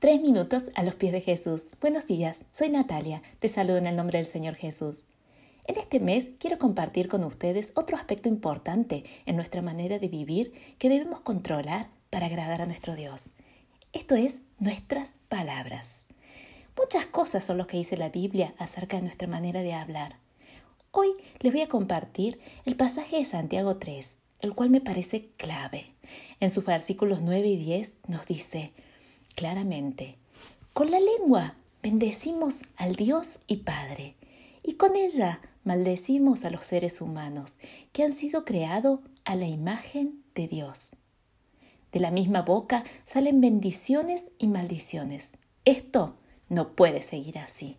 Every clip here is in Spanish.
Tres minutos a los pies de Jesús. Buenos días, soy Natalia, te saludo en el nombre del Señor Jesús. En este mes quiero compartir con ustedes otro aspecto importante en nuestra manera de vivir que debemos controlar para agradar a nuestro Dios. Esto es nuestras palabras. Muchas cosas son lo que dice la Biblia acerca de nuestra manera de hablar. Hoy les voy a compartir el pasaje de Santiago 3, el cual me parece clave. En sus versículos 9 y 10 nos dice, claramente. Con la lengua bendecimos al Dios y Padre, y con ella maldecimos a los seres humanos que han sido creados a la imagen de Dios. De la misma boca salen bendiciones y maldiciones. Esto no puede seguir así.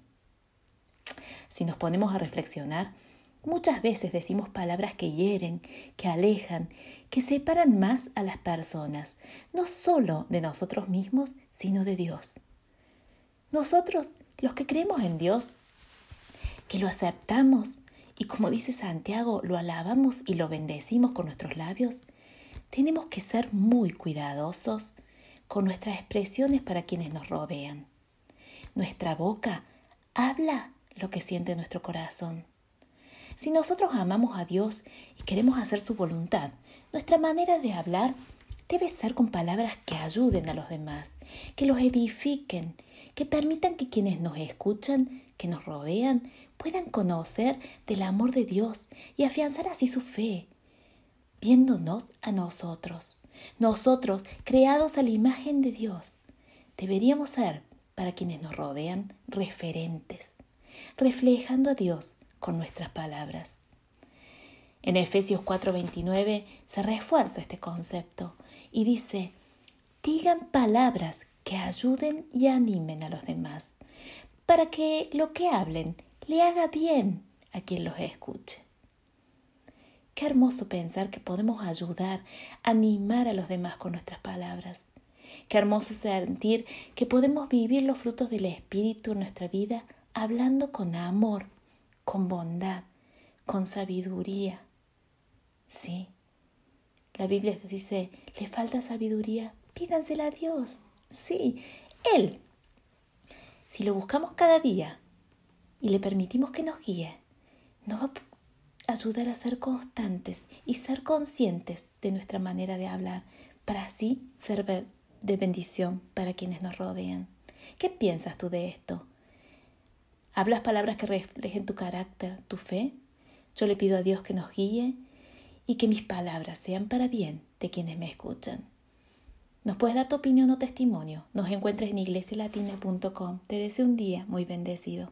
Si nos ponemos a reflexionar, muchas veces decimos palabras que hieren, que alejan, que separan más a las personas, no solo de nosotros mismos, sino de Dios. Nosotros, los que creemos en Dios, que lo aceptamos y como dice Santiago, lo alabamos y lo bendecimos con nuestros labios, tenemos que ser muy cuidadosos con nuestras expresiones para quienes nos rodean. Nuestra boca habla lo que siente nuestro corazón. Si nosotros amamos a Dios y queremos hacer su voluntad, nuestra manera de hablar debe ser con palabras que ayuden a los demás, que los edifiquen, que permitan que quienes nos escuchan, que nos rodean, puedan conocer del amor de Dios y afianzar así su fe, viéndonos a nosotros, nosotros creados a la imagen de Dios. Deberíamos ser, para quienes nos rodean, referentes, reflejando a Dios con nuestras palabras. En Efesios 4:29 se refuerza este concepto y dice, digan palabras que ayuden y animen a los demás, para que lo que hablen le haga bien a quien los escuche. Qué hermoso pensar que podemos ayudar, animar a los demás con nuestras palabras. Qué hermoso sentir que podemos vivir los frutos del Espíritu en nuestra vida hablando con amor, con bondad, con sabiduría, Sí. La Biblia dice, ¿le falta sabiduría? Pídansela a Dios. Sí, Él. Si lo buscamos cada día y le permitimos que nos guíe, nos va a ayudar a ser constantes y ser conscientes de nuestra manera de hablar, para así ser de bendición para quienes nos rodean. ¿Qué piensas tú de esto? ¿Hablas palabras que reflejen tu carácter, tu fe? Yo le pido a Dios que nos guíe y que mis palabras sean para bien de quienes me escuchan. Nos puedes dar tu opinión o testimonio. Nos encuentres en iglesialatina.com. Te deseo un día muy bendecido.